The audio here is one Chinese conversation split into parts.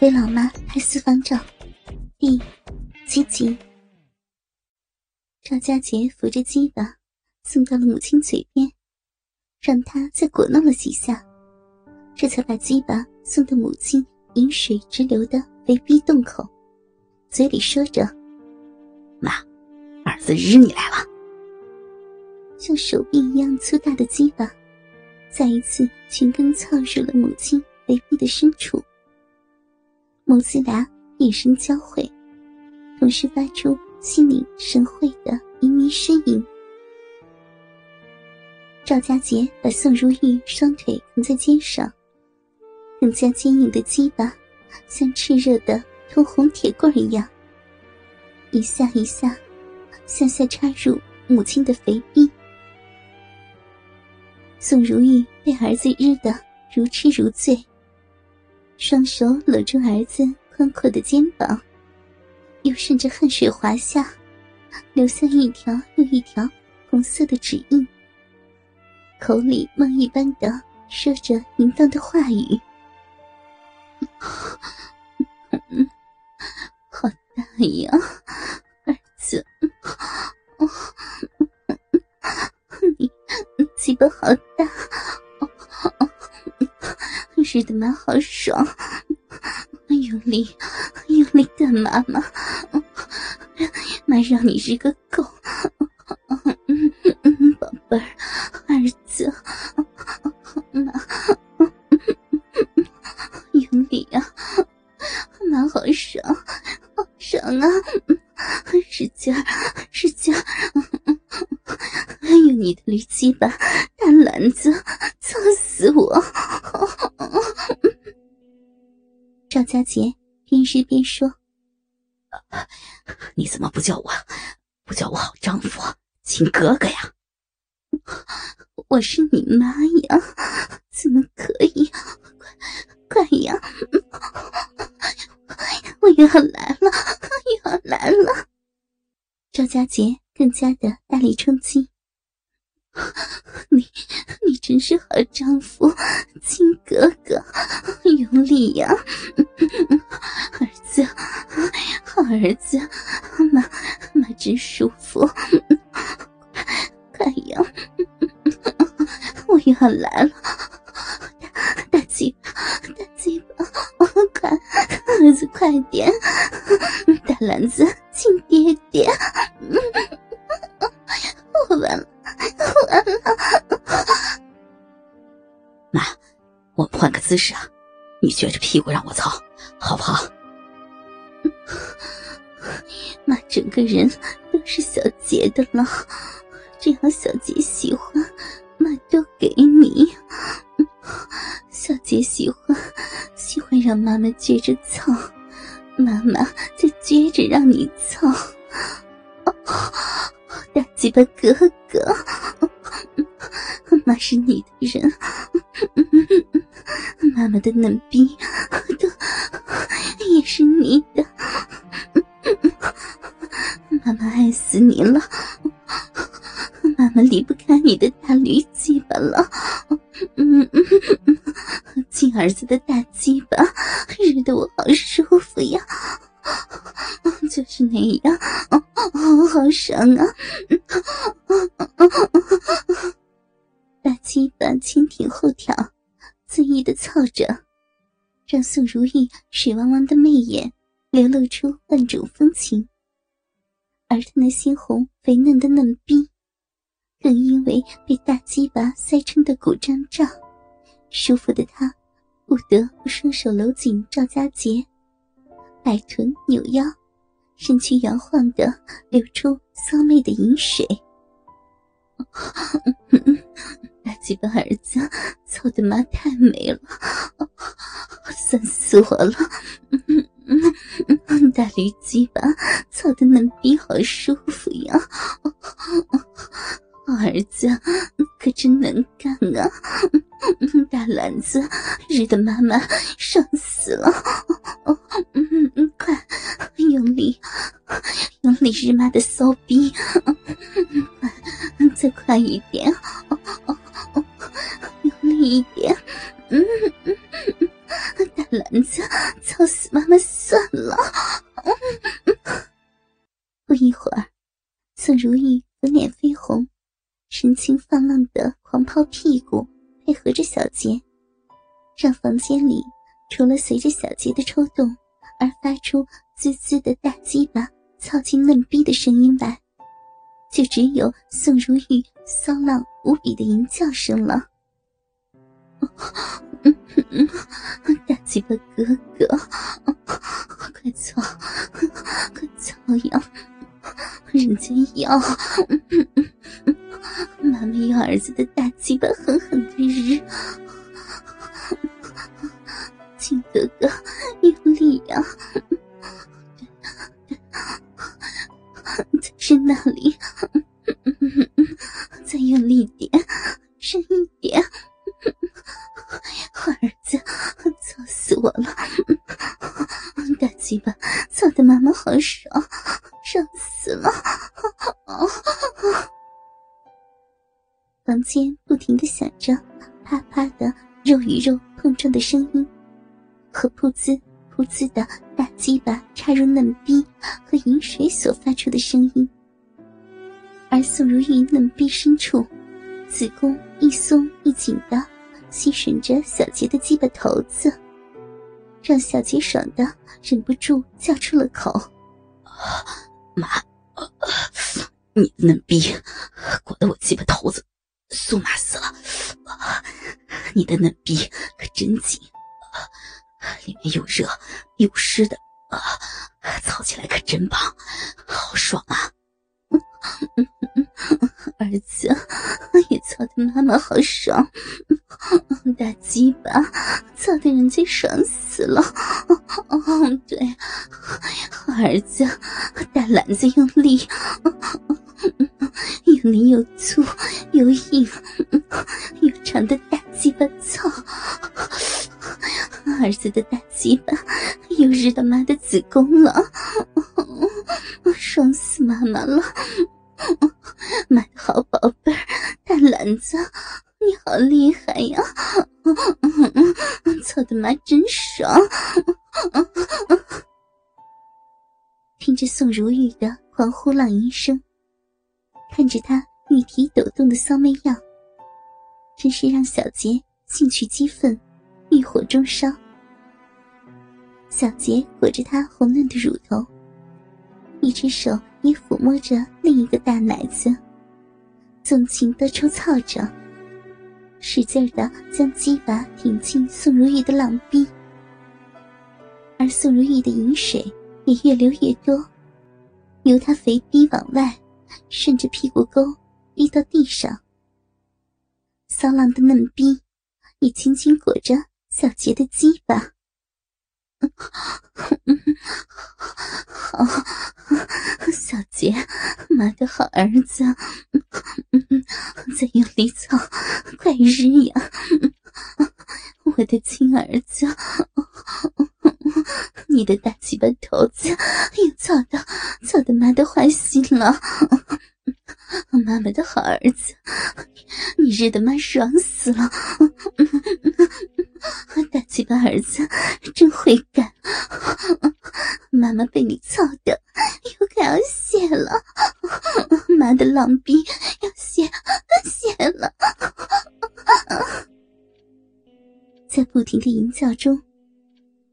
给老妈拍私房照，第七集。赵家杰扶着鸡巴送到了母亲嘴边，让她再果弄了几下，这才把鸡巴送到母亲饮水直流的肥逼洞口，嘴里说着：“妈，儿子日你来了。”像手臂一样粗大的鸡巴，再一次全根操入了母亲肥逼的深处。母子俩眼神交汇，同时发出心领神会的旖旎呻吟。赵家杰把宋如玉双腿扛在肩上，更加坚硬的鸡巴像炽热的通红铁棍一样，一下一下向下插入母亲的肥臂。宋如玉被儿子日得如痴如醉。双手搂住儿子宽阔的肩膀，又顺着汗水滑下，留下一条又一条红色的指印。口里梦一般的说着淫荡的话语：“ 好大呀，儿子！你鸡巴好大！”日的妈好爽，有力有力干嘛嘛？妈让你是个狗，宝贝儿，儿子，妈用力啊！妈好爽，好爽啊！使劲，使劲儿，用你的驴鸡巴亲哥哥呀？我是你妈呀，怎么可以？快快呀！我又要来了，又要来了！”赵家杰更加的大力冲击。你，你真是好丈夫，亲哥哥，有理呀，儿子，好儿子，妈妈真舒服，我又要来了，大大鸡巴，大鸡巴，快，儿子快点，大篮子亲爹爹，我完了。完了，妈，我们换个姿势啊！你撅着屁股让我操，好不好？妈，整个人都是小杰的了，只要小杰喜欢，妈都给你。小杰喜欢，喜欢让妈妈撅着操，妈妈就撅着让你操。大鸡巴哥哥，妈是你的人，妈妈的嫩逼都也是你的，妈妈爱死你了，妈妈离不开你的大驴鸡巴了，嗯嗯嗯亲儿子的大鸡巴，日得我好舒服呀。就是那样，好爽啊！大鸡巴前挺后挑，恣意的操着，让宋如意水汪汪的媚眼流露出万种风情。而她那鲜红肥嫩的嫩逼，更因为被大鸡巴塞撑的鼓胀胀，舒服的他不得不双手搂紧赵家杰。摆臀扭腰，身躯摇晃的流出骚媚的饮水。大鸡巴儿子操的妈太美了，酸死我了！大驴鸡巴操的嫩逼好舒服呀！儿子可真能干啊！大篮子日的妈妈爽死了！快用力，用力日妈的骚逼！快，再快一点！用力一点！大篮子操死妈妈算了。不一会儿，宋如玉粉脸，情放浪的狂抛屁股，配合着小杰，让房间里除了随着小杰的抽动而发出滋滋的大鸡巴操进嫩逼的声音外，就只有宋如玉骚浪无比的淫叫声了。大鸡巴哥哥，快操，快操呀！人家要，妈妈要儿子的大鸡巴狠狠的日，亲哥哥用力呀！在是那里，再用力点，深一点。儿子，操死我了！大鸡巴操的妈妈好爽，爽死了！房间不停的响着啪啪的肉与肉碰撞的声音，和噗呲噗呲的大鸡巴插入嫩逼和饮水所发出的声音，而宋如玉嫩逼深处，子宫一松一紧的。吸吮着小杰的鸡巴头子，让小杰爽的忍不住叫出了口：“妈，你的嫩逼裹得我鸡巴头子酥麻死了！你的嫩逼可真紧，里面又热又湿的啊，操起来可真棒，好爽啊！” 儿子也操的妈妈好爽，大鸡巴操的人家爽死了。哦，对，儿子大篮子用力，又力又粗又硬又长的大鸡巴操，儿子的大鸡巴又日他妈的子宫了，爽死妈妈了。妈的好宝贝儿，大篮子，你好厉害呀！操的妈真爽！听着宋如玉的狂呼浪吟声，看着她玉体抖动的骚媚样，真是让小杰兴趣激愤，欲火中烧。小杰裹着她红嫩的乳头，一只手。也抚摸着另一个大奶子，纵情的抽操着，使劲的将鸡巴挺进宋如玉的浪逼，而宋如玉的饮水也越流越多，由她肥逼往外顺着屁股沟滴到地上。骚浪的嫩逼也紧紧裹着小杰的鸡巴。好，小杰，妈的好儿子，在用力操，快日呀！我的亲儿子，你的大鸡巴头子又操到操的妈的坏心了。妈妈的好儿子，你日的妈爽死了！大鸡巴儿子真会干，妈妈被你操的又快要泄了，妈的浪逼要泄泄了！在不停的淫叫中，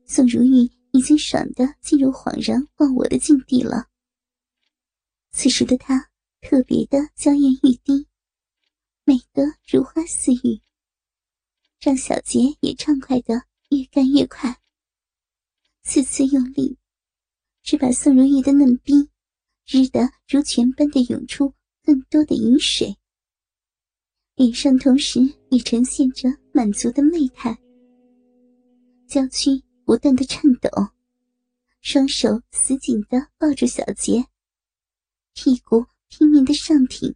宋如玉经爽的进入恍然忘我的境地了。此时的他。特别的娇艳欲滴，美得如花似玉，让小杰也畅快的越干越快。次次用力，只把宋如玉的嫩逼日得如泉般的涌出更多的饮水，脸上同时也呈现着满足的媚态，娇躯不断的颤抖，双手死紧的抱住小杰，屁股。拼命的上挺，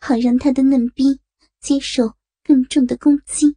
好让他的嫩逼接受更重的攻击。